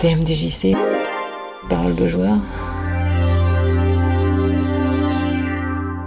TMDJC, parole de joueur.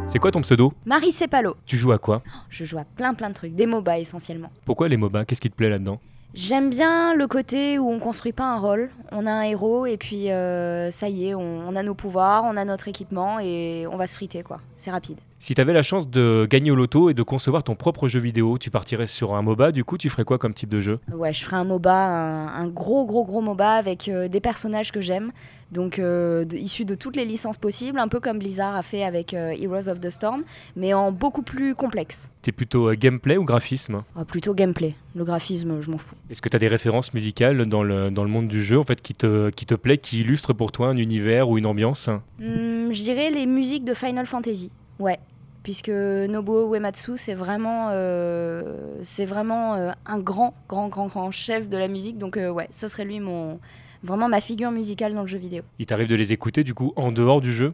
C'est quoi ton pseudo? Marie Cepalo. Tu joues à quoi? Je joue à plein plein de trucs, des MOBA essentiellement. Pourquoi les MOBA? Qu'est-ce qui te plaît là-dedans? J'aime bien le côté où on construit pas un rôle, on a un héros et puis euh, ça y est, on, on a nos pouvoirs, on a notre équipement et on va se friter quoi. C'est rapide. Si tu avais la chance de gagner au loto et de concevoir ton propre jeu vidéo, tu partirais sur un MOBA, du coup tu ferais quoi comme type de jeu? Ouais, je ferais un MOBA, un, un gros gros gros MOBA avec euh, des personnages que j'aime, donc euh, de- issus de toutes les licences possibles, un peu comme Blizzard a fait avec euh, Heroes of the Storm, mais en beaucoup plus complexe. T'es plutôt gameplay ou graphisme? Ah, plutôt gameplay. Le graphisme, je m'en fous. Est-ce que tu as des références musicales dans le, dans le monde du jeu en fait qui te, qui te plaît, qui illustrent pour toi un univers ou une ambiance? Hmm, je dirais les musiques de Final Fantasy. Ouais. Puisque Nobuo Uematsu, c'est vraiment, euh, vraiment euh, un grand, grand, grand, grand chef de la musique. Donc, euh, ouais, ce serait lui mon, vraiment ma figure musicale dans le jeu vidéo. Il t'arrive de les écouter du coup en dehors du jeu?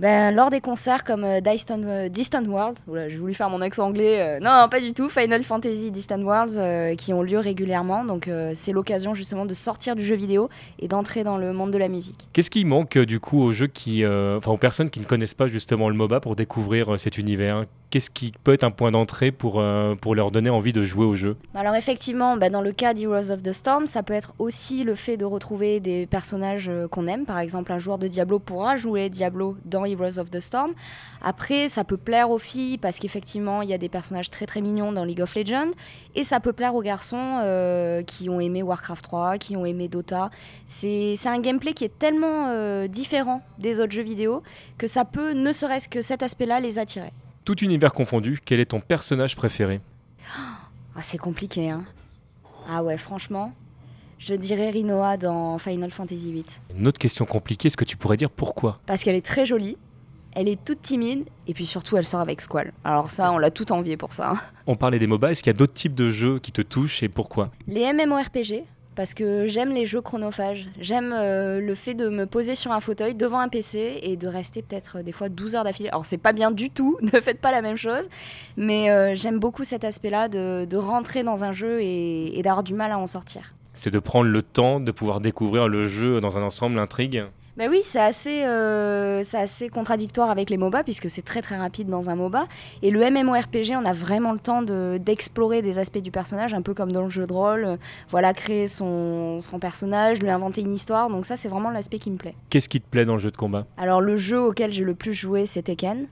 Ben, lors des concerts comme euh, Distant, euh, Distant World, oula, j'ai voulu faire mon accent anglais, euh, non, pas du tout, Final Fantasy Distant Worlds euh, qui ont lieu régulièrement. Donc, euh, c'est l'occasion justement de sortir du jeu vidéo et d'entrer dans le monde de la musique. Qu'est-ce qui manque du coup aux jeux qui, enfin aux personnes qui ne connaissent pas justement le MOBA pour découvrir cet univers? Qu'est-ce qui peut être un point d'entrée pour, pour leur donner envie de jouer au jeu? Alors effectivement, bah, dans le cas d'Heroes of the Storm, ça peut être aussi le fait de retrouver des personnages qu'on aime. Par exemple, un joueur de Diablo pourra jouer Diablo dans Heroes of the Storm. Après, ça peut plaire aux filles parce qu'effectivement, il y a des personnages très très mignons dans League of Legends. Et ça peut plaire aux garçons euh, qui ont aimé Warcraft 3, qui ont aimé Dota. C'est un gameplay qui est tellement euh, différent des autres jeux vidéo que ça peut, ne serait-ce que cet aspect-là, les attirer. Tout univers confondu, quel est ton personnage préféré? Ah, c'est compliqué, hein. Ah ouais, franchement, je dirais Rinoa dans Final Fantasy VIII. Une autre question compliquée, est-ce que tu pourrais dire pourquoi? Parce qu'elle est très jolie, elle est toute timide, et puis surtout, elle sort avec Squall. Alors ça, on l'a tout envié pour ça. hein. On parlait des MOBA, est-ce qu'il y a d'autres types de jeux qui te touchent et pourquoi? Les MMORPG, parce que j'aime les jeux chronophages. J'aime euh, le fait de me poser sur un fauteuil devant un PC et de rester peut-être euh, des fois 12 heures d'affilée. Alors c'est pas bien du tout, ne faites pas la même chose, mais euh, j'aime beaucoup cet aspect-là de, de rentrer dans un jeu et, et d'avoir du mal à en sortir. C'est de prendre le temps de pouvoir découvrir le jeu dans un ensemble, l'intrigue Bah oui, c'est assez, euh, assez contradictoire avec les MOBA puisque c'est très très rapide dans un MOBA. Et le MMORPG, on a vraiment le temps de- d'explorer des aspects du personnage, un peu comme dans le jeu de rôle. euh, Voilà, créer son, son personnage, lui inventer une histoire. Donc ça, c'est vraiment l'aspect qui me plaît. Qu'est-ce qui te plaît dans le jeu de combat? Alors le jeu auquel j'ai le plus joué, c'est Tekken.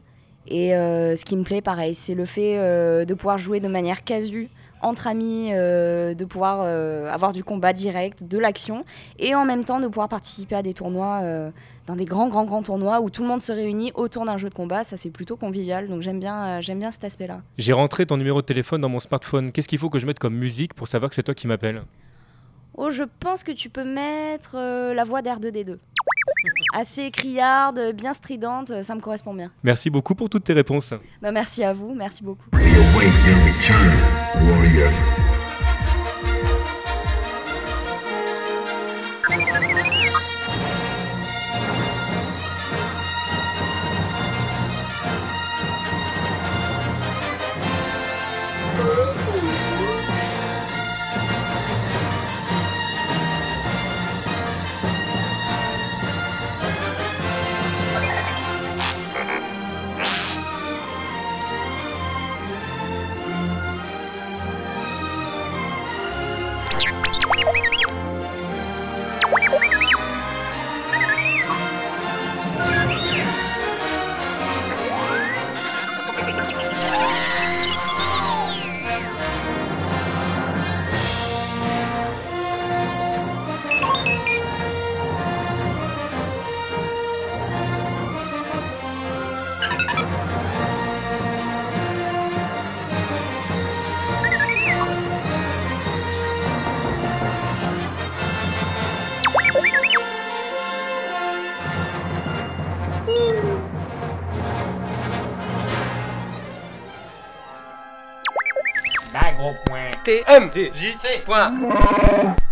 Et euh, ce qui me plaît, pareil, c'est le fait euh, de pouvoir jouer de manière casu entre amis, euh, de pouvoir euh, avoir du combat direct, de l'action, et en même temps de pouvoir participer à des tournois, euh, dans des grands, grands, grands tournois où tout le monde se réunit autour d'un jeu de combat. Ça, c'est plutôt convivial, donc j'aime bien, euh, j'aime bien cet aspect-là. J'ai rentré ton numéro de téléphone dans mon smartphone. Qu'est-ce qu'il faut que je mette comme musique pour savoir que c'est toi qui m'appelles? Oh, je pense que tu peux mettre euh, la voix d'R2D2. Assez criarde, bien stridente, ça me correspond bien. Merci beaucoup pour toutes tes réponses. Bah, merci à vous, merci beaucoup. Gros point. TMDJC. Point.